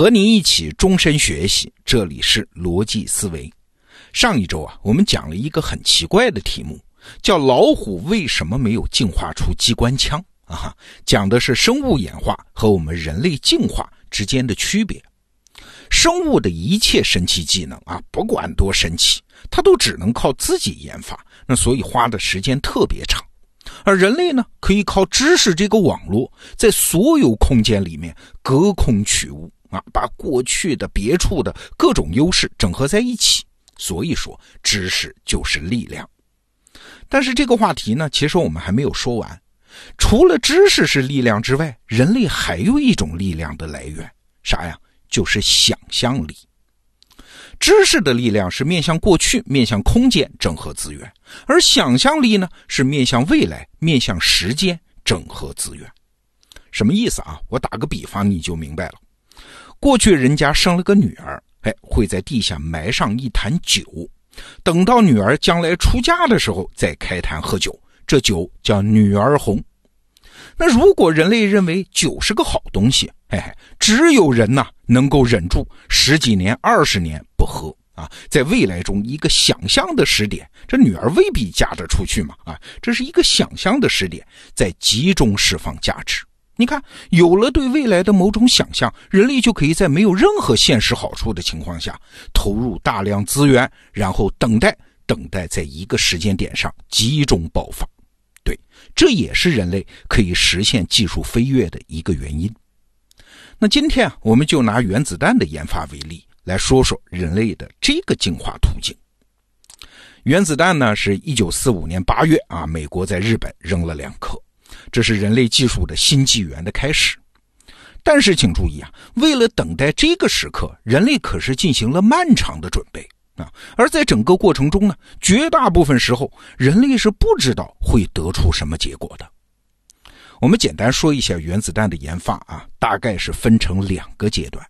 和你一起终身学习，这里是逻辑思维。上一周啊，我们讲了一个很奇怪的题目，叫“老虎为什么没有进化出机关枪”啊，讲的是生物演化和我们人类进化之间的区别。生物的一切神奇技能啊，不管多神奇，它都只能靠自己研发，那所以花的时间特别长。而人类呢，可以靠知识这个网络，在所有空间里面隔空取物啊，把过去的、别处的各种优势整合在一起。所以说，知识就是力量。但是这个话题呢，其实我们还没有说完。除了知识是力量之外，人类还有一种力量的来源，啥呀？就是想象力。知识的力量是面向过去、面向空间整合资源，而想象力呢是面向未来、面向时间整合资源。什么意思啊？我打个比方你就明白了。过去人家生了个女儿，哎，会在地下埋上一坛酒，等到女儿将来出嫁的时候再开坛喝酒，这酒叫女儿红。那如果人类认为酒是个好东西，哎，只有人呐能够忍住十几年、二十年不喝啊，在未来中一个想象的时点，这女儿未必嫁得出去嘛啊，这是一个想象的时点，在集中释放价值。你看，有了对未来的某种想象，人类就可以在没有任何现实好处的情况下，投入大量资源，然后等待，等待在一个时间点上集中爆发。对，这也是人类可以实现技术飞跃的一个原因。那今天啊，我们就拿原子弹的研发为例，来说说人类的这个进化途径。原子弹呢，是一九四五年八月啊，美国在日本扔了两颗，这是人类技术的新纪元的开始。但是请注意啊，为了等待这个时刻，人类可是进行了漫长的准备啊。而在整个过程中呢，绝大部分时候，人类是不知道会得出什么结果的。我们简单说一下原子弹的研发啊，大概是分成两个阶段。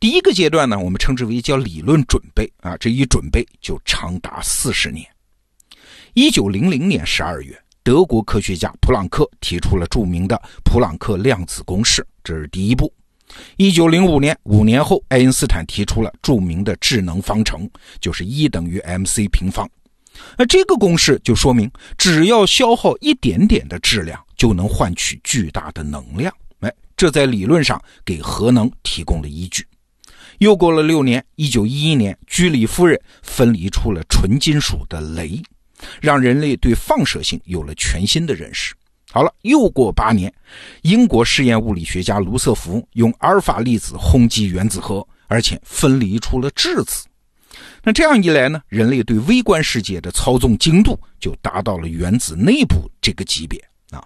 第一个阶段呢，我们称之为叫理论准备啊，这一准备就长达四十年。一九零零年十二月，德国科学家普朗克提出了著名的普朗克量子公式，这是第一步。一九零五年，五年后，爱因斯坦提出了著名的智能方程，就是 E 等于 mc 平方。那这个公式就说明，只要消耗一点点的质量，就能换取巨大的能量。哎，这在理论上给核能提供了依据。又过了六年，一九一一年，居里夫人分离出了纯金属的镭，让人类对放射性有了全新的认识。好了，又过八年，英国实验物理学家卢瑟福用阿尔法粒子轰击原子核，而且分离出了质子。那这样一来呢，人类对微观世界的操纵精度就达到了原子内部这个级别啊。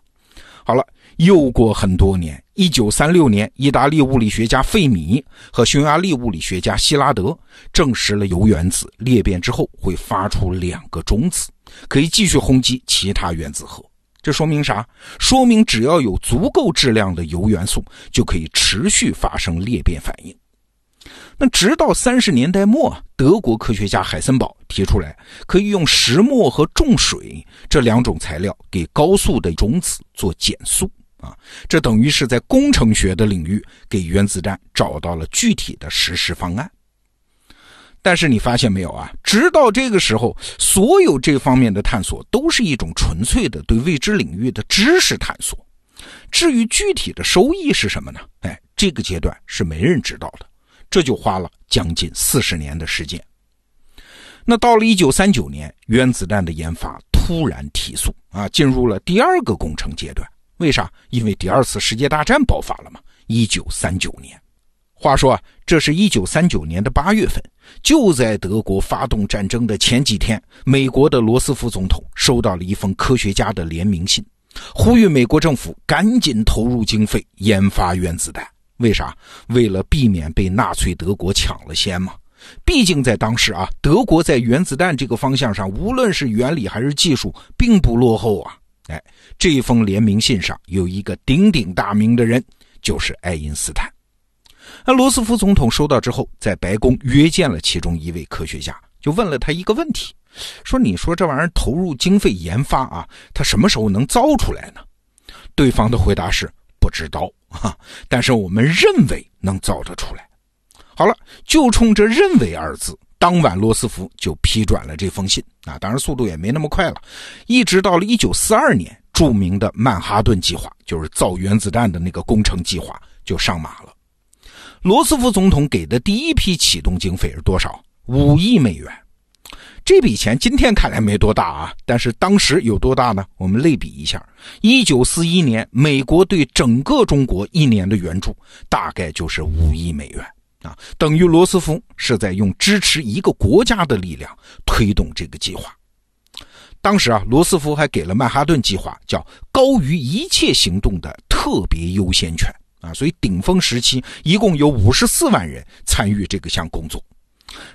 好了，又过很多年，一九三六年，意大利物理学家费米和匈牙利物理学家希拉德证实了铀原子裂变之后会发出两个中子，可以继续轰击其他原子核。这说明啥？说明只要有足够质量的铀元素，就可以持续发生裂变反应。那直到三十年代末，德国科学家海森堡提出来，可以用石墨和重水这两种材料给高速的种子做减速啊，这等于是在工程学的领域给原子弹找到了具体的实施方案。但是你发现没有啊？直到这个时候，所有这方面的探索都是一种纯粹的对未知领域的知识探索。至于具体的收益是什么呢？哎，这个阶段是没人知道的。这就花了将近四十年的时间。那到了一九三九年，原子弹的研发突然提速啊，进入了第二个工程阶段。为啥？因为第二次世界大战爆发了嘛。一九三九年，话说，这是一九三九年的八月份，就在德国发动战争的前几天，美国的罗斯福总统收到了一封科学家的联名信，呼吁美国政府赶紧投入经费研发原子弹。为啥？为了避免被纳粹德国抢了先嘛。毕竟在当时啊，德国在原子弹这个方向上，无论是原理还是技术，并不落后啊。哎，这封联名信上有一个鼎鼎大名的人，就是爱因斯坦。那罗斯福总统收到之后，在白宫约见了其中一位科学家，就问了他一个问题：说你说这玩意儿投入经费研发啊，它什么时候能造出来呢？对方的回答是。不知道哈，但是我们认为能造得出来。好了，就冲着“认为”二字，当晚罗斯福就批转了这封信啊。当然，速度也没那么快了，一直到了一九四二年，著名的曼哈顿计划，就是造原子弹的那个工程计划，就上马了。罗斯福总统给的第一批启动经费是多少？五亿美元。这笔钱今天看来没多大啊，但是当时有多大呢？我们类比一下，一九四一年美国对整个中国一年的援助大概就是五亿美元啊，等于罗斯福是在用支持一个国家的力量推动这个计划。当时啊，罗斯福还给了曼哈顿计划叫高于一切行动的特别优先权啊，所以顶峰时期一共有五十四万人参与这个项工作。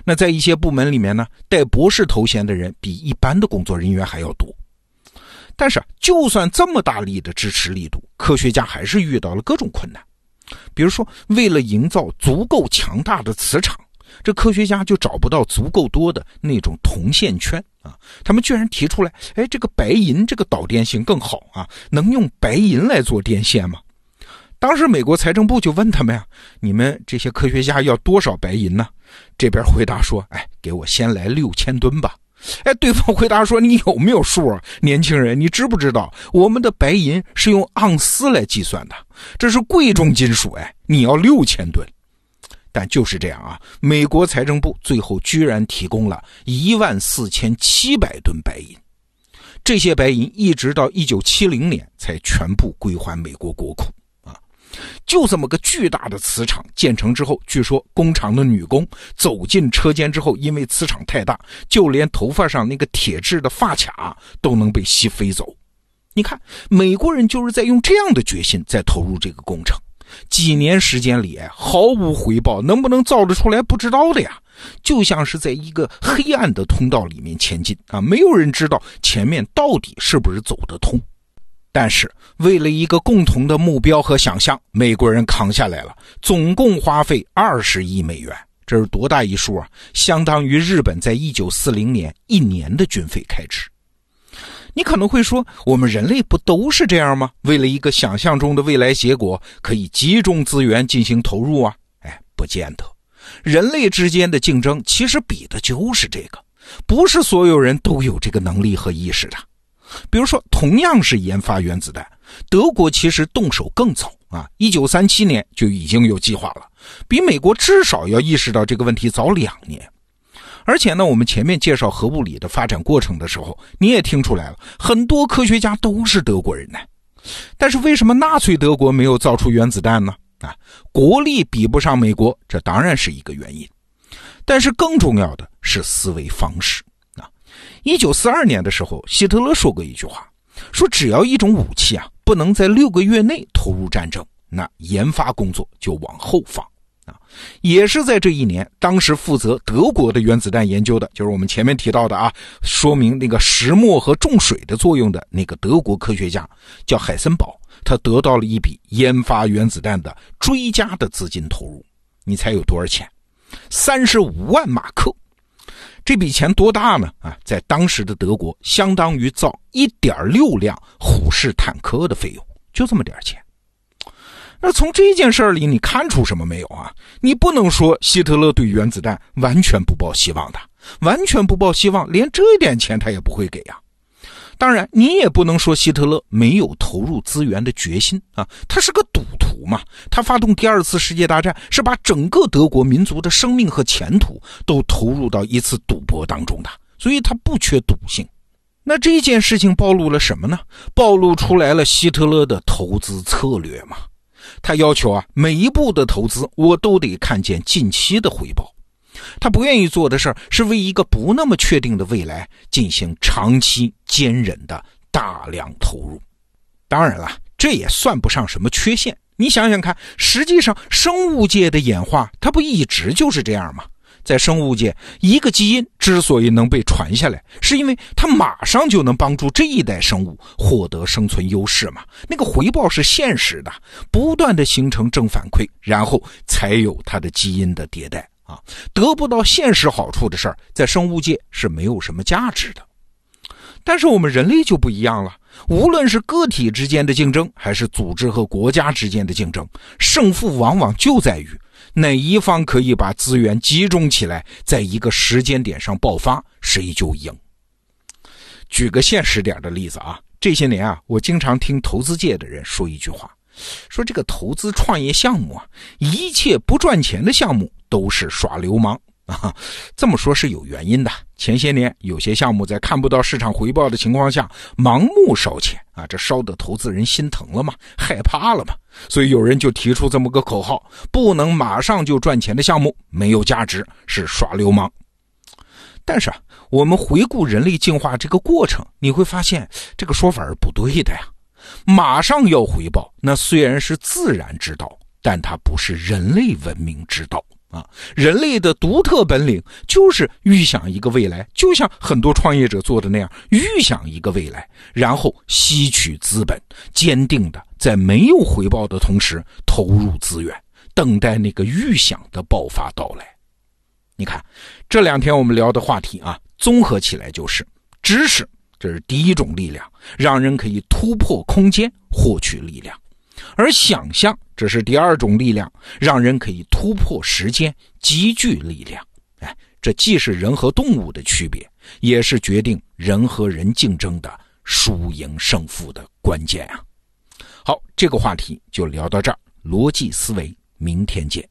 那在一些部门里面呢，带博士头衔的人比一般的工作人员还要多。但是，就算这么大力的支持力度，科学家还是遇到了各种困难。比如说，为了营造足够强大的磁场，这科学家就找不到足够多的那种铜线圈啊。他们居然提出来，哎，这个白银这个导电性更好啊，能用白银来做电线吗？当时美国财政部就问他们呀：“你们这些科学家要多少白银呢？”这边回答说：“哎，给我先来六千吨吧。”哎，对方回答说：“你有没有数啊，年轻人？你知不知道我们的白银是用盎司来计算的？这是贵重金属哎！你要六千吨，但就是这样啊，美国财政部最后居然提供了一万四千七百吨白银。这些白银一直到一九七零年才全部归还美国国库。”就这么个巨大的磁场建成之后，据说工厂的女工走进车间之后，因为磁场太大，就连头发上那个铁质的发卡都能被吸飞走。你看，美国人就是在用这样的决心在投入这个工程，几年时间里毫无回报，能不能造得出来不知道的呀？就像是在一个黑暗的通道里面前进啊，没有人知道前面到底是不是走得通。但是，为了一个共同的目标和想象，美国人扛下来了，总共花费二十亿美元，这是多大一数啊？相当于日本在一九四零年一年的军费开支。你可能会说，我们人类不都是这样吗？为了一个想象中的未来结果，可以集中资源进行投入啊？哎，不见得。人类之间的竞争其实比的就是这个，不是所有人都有这个能力和意识的。比如说，同样是研发原子弹，德国其实动手更早啊，一九三七年就已经有计划了，比美国至少要意识到这个问题早两年。而且呢，我们前面介绍核物理的发展过程的时候，你也听出来了，很多科学家都是德国人呢。但是为什么纳粹德国没有造出原子弹呢？啊，国力比不上美国，这当然是一个原因。但是更重要的是思维方式。一九四二年的时候，希特勒说过一句话，说只要一种武器啊不能在六个月内投入战争，那研发工作就往后放啊。也是在这一年，当时负责德国的原子弹研究的，就是我们前面提到的啊，说明那个石墨和重水的作用的那个德国科学家叫海森堡，他得到了一笔研发原子弹的追加的资金投入。你猜有多少钱？三十五万马克。这笔钱多大呢？啊，在当时的德国，相当于造一点六辆虎式坦克的费用，就这么点钱。那从这件事里，你看出什么没有啊？你不能说希特勒对原子弹完全不抱希望的，完全不抱希望，连这点钱他也不会给呀。当然，你也不能说希特勒没有投入资源的决心啊，他是个赌徒嘛。他发动第二次世界大战是把整个德国民族的生命和前途都投入到一次赌博当中的，所以他不缺赌性。那这件事情暴露了什么呢？暴露出来了希特勒的投资策略嘛。他要求啊，每一步的投资我都得看见近期的回报。他不愿意做的事儿是为一个不那么确定的未来进行长期坚忍的大量投入。当然了，这也算不上什么缺陷。你想想看，实际上生物界的演化它不一直就是这样吗？在生物界，一个基因之所以能被传下来，是因为它马上就能帮助这一代生物获得生存优势嘛。那个回报是现实的，不断的形成正反馈，然后才有它的基因的迭代。啊，得不到现实好处的事儿，在生物界是没有什么价值的。但是我们人类就不一样了，无论是个体之间的竞争，还是组织和国家之间的竞争，胜负往往就在于哪一方可以把资源集中起来，在一个时间点上爆发，谁就赢。举个现实点的例子啊，这些年啊，我经常听投资界的人说一句话，说这个投资创业项目啊，一切不赚钱的项目都是耍流氓。啊，这么说是有原因的。前些年有些项目在看不到市场回报的情况下盲目烧钱啊，这烧的投资人心疼了嘛，害怕了嘛，所以有人就提出这么个口号：不能马上就赚钱的项目没有价值，是耍流氓。但是啊，我们回顾人类进化这个过程，你会发现这个说法是不对的呀。马上要回报，那虽然是自然之道，但它不是人类文明之道。啊，人类的独特本领就是预想一个未来，就像很多创业者做的那样，预想一个未来，然后吸取资本，坚定的在没有回报的同时投入资源，等待那个预想的爆发到来。你看，这两天我们聊的话题啊，综合起来就是知识，这是第一种力量，让人可以突破空间获取力量。而想象，这是第二种力量，让人可以突破时间，积聚力量。哎，这既是人和动物的区别，也是决定人和人竞争的输赢胜负的关键啊！好，这个话题就聊到这儿，逻辑思维，明天见。